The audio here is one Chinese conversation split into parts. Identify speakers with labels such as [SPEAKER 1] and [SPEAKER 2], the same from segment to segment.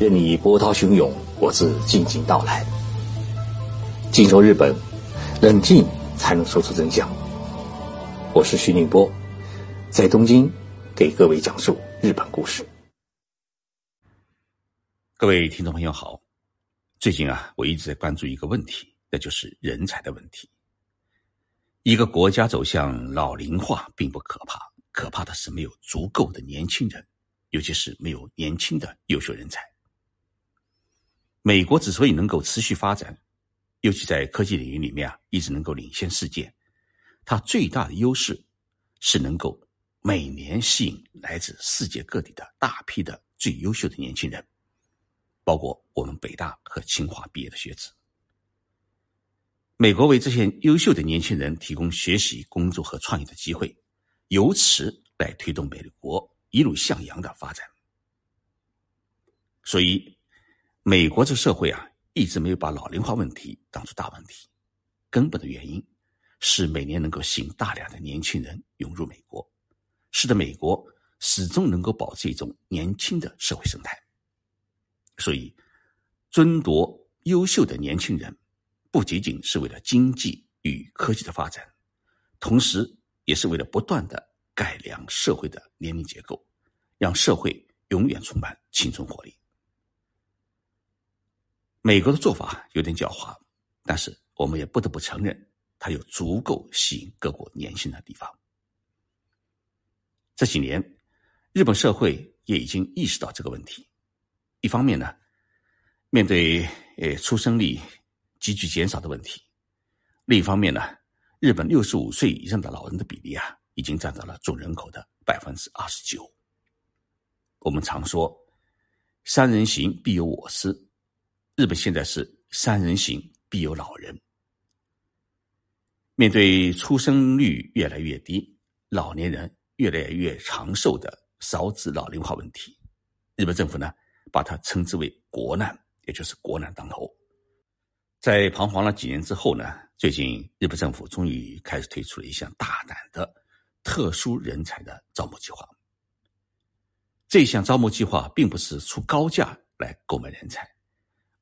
[SPEAKER 1] 任你波涛汹涌，我自静静到来。静说日本，冷静才能说出真相。我是徐宁波，在东京给各位讲述日本故事。
[SPEAKER 2] 各位听众朋友好，最近啊，我一直在关注一个问题，那就是人才的问题。一个国家走向老龄化并不可怕，可怕的是没有足够的年轻人，尤其是没有年轻的优秀人才。美国之所以能够持续发展，尤其在科技领域里面啊，一直能够领先世界，它最大的优势是能够每年吸引来自世界各地的大批的最优秀的年轻人，包括我们北大和清华毕业的学子。美国为这些优秀的年轻人提供学习、工作和创业的机会，由此来推动美国一路向阳的发展。所以。美国这社会啊，一直没有把老龄化问题当作大问题。根本的原因是每年能够吸引大量的年轻人涌入美国，使得美国始终能够保持一种年轻的社会生态。所以，争夺优秀的年轻人，不仅仅是为了经济与科技的发展，同时也是为了不断的改良社会的年龄结构，让社会永远充满青春活力。美国的做法有点狡猾，但是我们也不得不承认，它有足够吸引各国年轻的地方。这几年，日本社会也已经意识到这个问题。一方面呢，面对呃出生率急剧减少的问题；另一方面呢，日本六十五岁以上的老人的比例啊，已经占到了总人口的百分之二十九。我们常说“三人行，必有我师”。日本现在是三人行必有老人。面对出生率越来越低、老年人越来越长寿的少子老龄化问题，日本政府呢把它称之为“国难”，也就是国难当头。在彷徨了几年之后呢，最近日本政府终于开始推出了一项大胆的特殊人才的招募计划。这项招募计划并不是出高价来购买人才。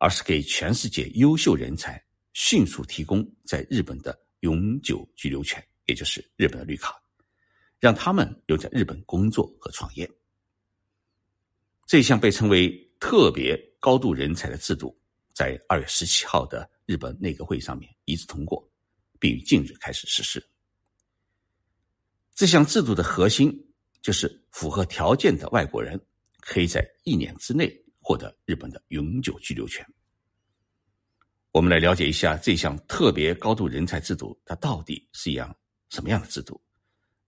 [SPEAKER 2] 而是给全世界优秀人才迅速提供在日本的永久居留权，也就是日本的绿卡，让他们留在日本工作和创业。这项被称为特别高度人才的制度，在二月十七号的日本内阁会上面一致通过，并于近日开始实施。这项制度的核心就是符合条件的外国人可以在一年之内。获得日本的永久居留权。我们来了解一下这项特别高度人才制度，它到底是一样什么样的制度？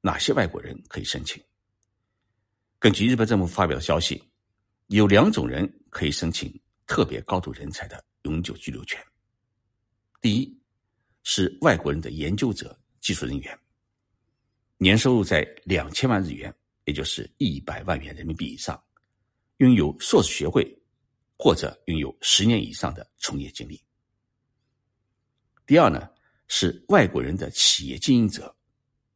[SPEAKER 2] 哪些外国人可以申请？根据日本政府发表的消息，有两种人可以申请特别高度人才的永久居留权。第一，是外国人的研究者、技术人员，年收入在两千万日元，也就是一百万元人民币以上。拥有硕士学位，或者拥有十年以上的从业经历。第二呢，是外国人的企业经营者，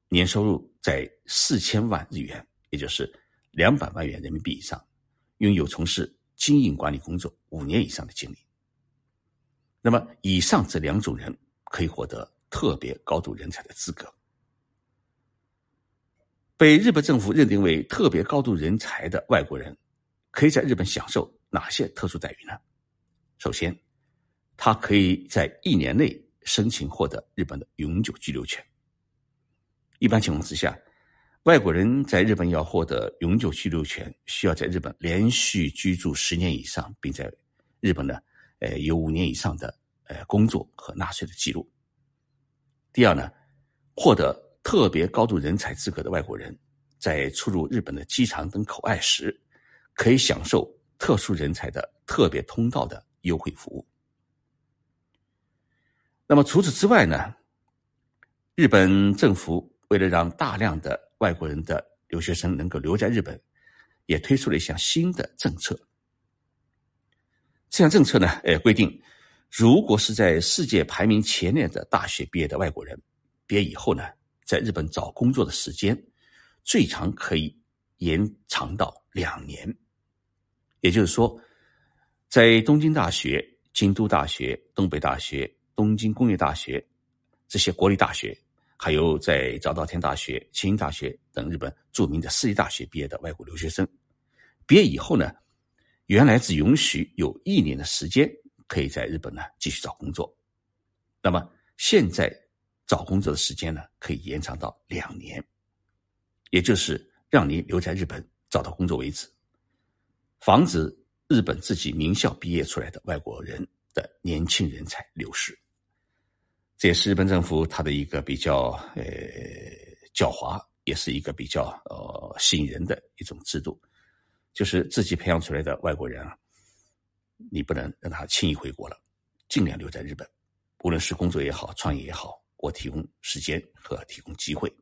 [SPEAKER 2] 年收入在四千万日元，也就是两百万元人民币以上，拥有从事经营管理工作五年以上的经历。那么，以上这两种人可以获得特别高度人才的资格。被日本政府认定为特别高度人才的外国人。可以在日本享受哪些特殊待遇呢？首先，他可以在一年内申请获得日本的永久居留权。一般情况之下，外国人在日本要获得永久居留权，需要在日本连续居住十年以上，并在日本呢，呃，有五年以上的呃工作和纳税的记录。第二呢，获得特别高度人才资格的外国人，在出入日本的机场等口岸时。可以享受特殊人才的特别通道的优惠服务。那么除此之外呢？日本政府为了让大量的外国人的留学生能够留在日本，也推出了一项新的政策。这项政策呢，呃，规定，如果是在世界排名前列的大学毕业的外国人，毕业以后呢，在日本找工作的时间，最长可以延长到两年。也就是说，在东京大学、京都大学、东北大学、东京工业大学这些国立大学，还有在早稻田大学、庆应大学等日本著名的私立大学毕业的外国留学生，毕业以后呢，原来只允许有一年的时间可以在日本呢继续找工作，那么现在找工作的时间呢可以延长到两年，也就是让你留在日本找到工作为止。防止日本自己名校毕业出来的外国人的年轻人才流失，这也是日本政府它的一个比较呃狡猾，也是一个比较呃吸引人的一种制度，就是自己培养出来的外国人啊，你不能让他轻易回国了，尽量留在日本，无论是工作也好，创业也好，我提供时间和提供机会。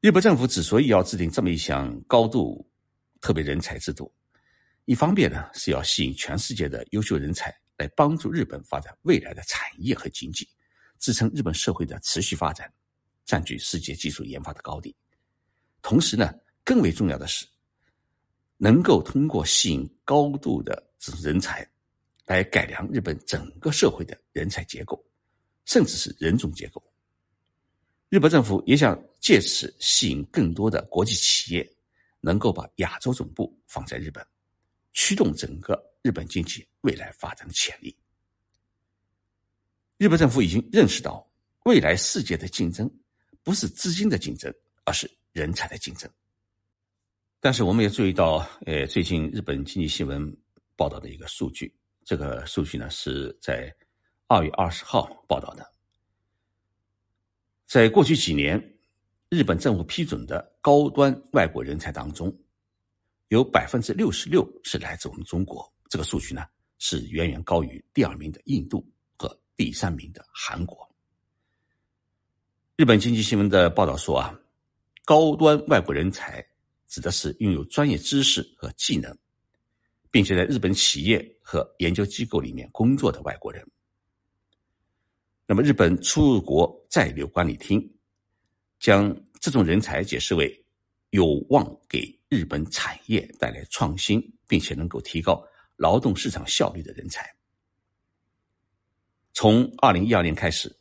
[SPEAKER 2] 日本政府之所以要制定这么一项高度。特别人才制度，一方面呢是要吸引全世界的优秀人才来帮助日本发展未来的产业和经济，支撑日本社会的持续发展，占据世界技术研发的高地。同时呢，更为重要的是，能够通过吸引高度的这种人才，来改良日本整个社会的人才结构，甚至是人种结构。日本政府也想借此吸引更多的国际企业。能够把亚洲总部放在日本，驱动整个日本经济未来发展的潜力。日本政府已经认识到，未来世界的竞争不是资金的竞争，而是人才的竞争。但是，我们也注意到，呃，最近日本经济新闻报道的一个数据，这个数据呢是在二月二十号报道的，在过去几年。日本政府批准的高端外国人才当中，有百分之六十六是来自我们中国。这个数据呢，是远远高于第二名的印度和第三名的韩国。日本经济新闻的报道说啊，高端外国人才指的是拥有专业知识和技能，并且在日本企业和研究机构里面工作的外国人。那么，日本出入国在留管理厅。将这种人才解释为有望给日本产业带来创新，并且能够提高劳动市场效率的人才。从二零一二年开始，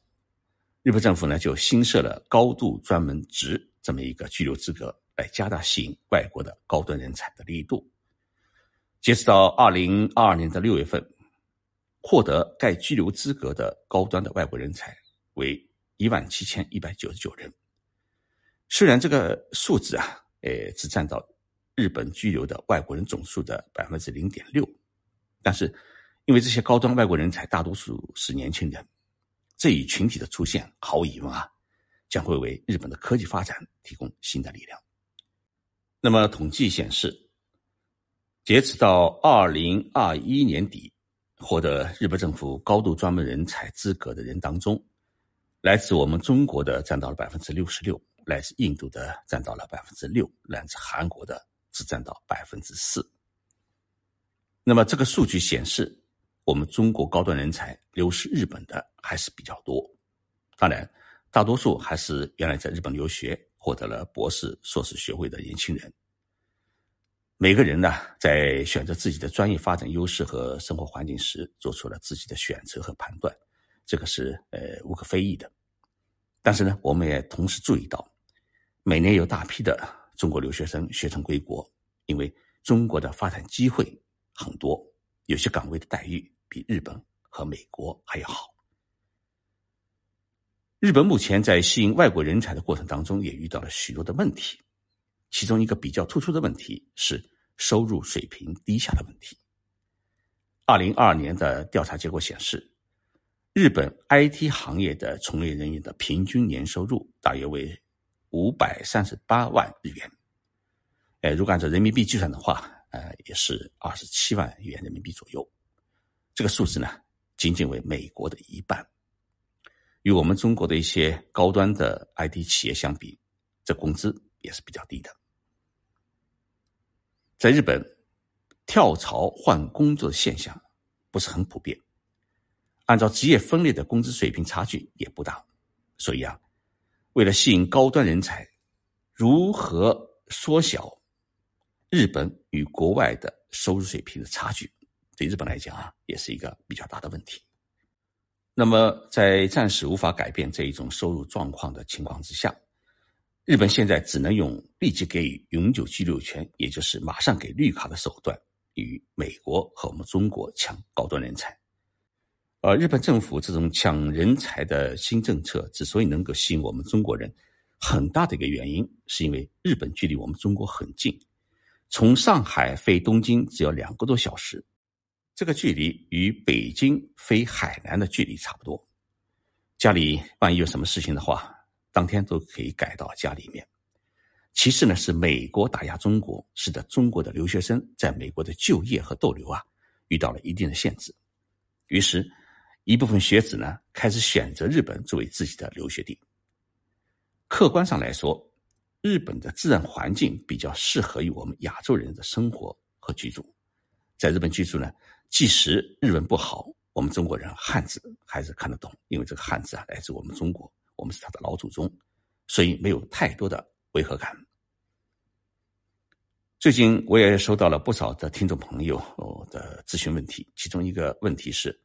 [SPEAKER 2] 日本政府呢就新设了高度专门职这么一个居留资格，来加大吸引外国的高端人才的力度。截止到二零二二年的六月份，获得该居留资格的高端的外国人才为一万七千一百九十九人。虽然这个数字啊，呃，只占到日本居留的外国人总数的百分之零点六，但是因为这些高端外国人才大多数是年轻人，这一群体的出现，毫无疑问啊，将会为日本的科技发展提供新的力量。那么统计显示，截止到二零二一年底，获得日本政府高度专门人才资格的人当中，来自我们中国的占到了百分之六十六。来自印度的占到了百分之六，来自韩国的只占到百分之四。那么这个数据显示，我们中国高端人才流失日本的还是比较多。当然，大多数还是原来在日本留学、获得了博士、硕士学位的年轻人。每个人呢，在选择自己的专业发展优势和生活环境时，做出了自己的选择和判断，这个是呃无可非议的。但是呢，我们也同时注意到。每年有大批的中国留学生学成归国，因为中国的发展机会很多，有些岗位的待遇比日本和美国还要好。日本目前在吸引外国人才的过程当中，也遇到了许多的问题，其中一个比较突出的问题是收入水平低下的问题。二零二二年的调查结果显示，日本 IT 行业的从业人员的平均年收入大约为。五百三十八万日元，哎，如果按照人民币计算的话，呃，也是二十七万元人民币左右。这个数字呢，仅仅为美国的一半。与我们中国的一些高端的 IT 企业相比，这工资也是比较低的。在日本，跳槽换工作的现象不是很普遍，按照职业分类的工资水平差距也不大，所以啊。为了吸引高端人才，如何缩小日本与国外的收入水平的差距，对日本来讲啊，也是一个比较大的问题。那么，在暂时无法改变这一种收入状况的情况之下，日本现在只能用立即给予永久居留权，也就是马上给绿卡的手段，与美国和我们中国抢高端人才。而日本政府这种抢人才的新政策之所以能够吸引我们中国人，很大的一个原因，是因为日本距离我们中国很近，从上海飞东京只要两个多小时。这个距离与北京飞海南的距离差不多，家里万一有什么事情的话，当天都可以改到家里面。其次呢，是美国打压中国，使得中国的留学生在美国的就业和逗留啊遇到了一定的限制。于是，一部分学子呢开始选择日本作为自己的留学地。客观上来说，日本的自然环境比较适合于我们亚洲人的生活和居住。在日本居住呢。即使日文不好，我们中国人汉字还是看得懂，因为这个汉字啊来自我们中国，我们是他的老祖宗，所以没有太多的违和感。最近我也收到了不少的听众朋友的咨询问题，其中一个问题是，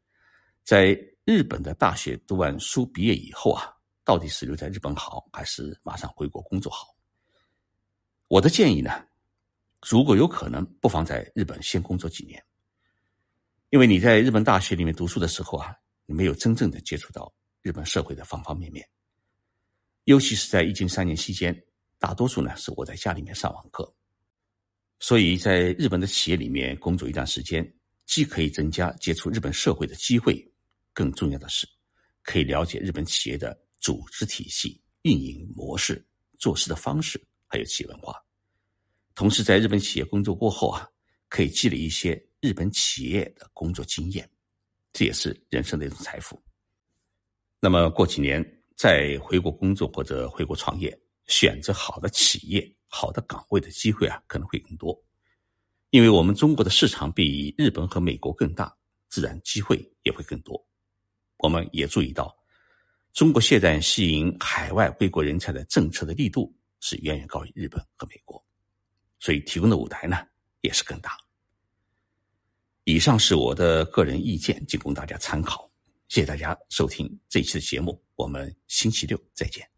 [SPEAKER 2] 在日本的大学读完书毕业以后啊，到底是留在日本好，还是马上回国工作好？我的建议呢，如果有可能，不妨在日本先工作几年。因为你在日本大学里面读书的时候啊，你没有真正的接触到日本社会的方方面面，尤其是在疫情三年期间，大多数呢是我在家里面上网课，所以在日本的企业里面工作一段时间，既可以增加接触日本社会的机会，更重要的是，可以了解日本企业的组织体系、运营模式、做事的方式，还有企业文化。同时，在日本企业工作过后啊，可以积累一些。日本企业的工作经验，这也是人生的一种财富。那么过几年再回国工作或者回国创业，选择好的企业、好的岗位的机会啊，可能会更多。因为我们中国的市场比日本和美国更大，自然机会也会更多。我们也注意到，中国现在吸引海外归国人才的政策的力度是远远高于日本和美国，所以提供的舞台呢也是更大。以上是我的个人意见，仅供大家参考。谢谢大家收听这一期的节目，我们星期六再见。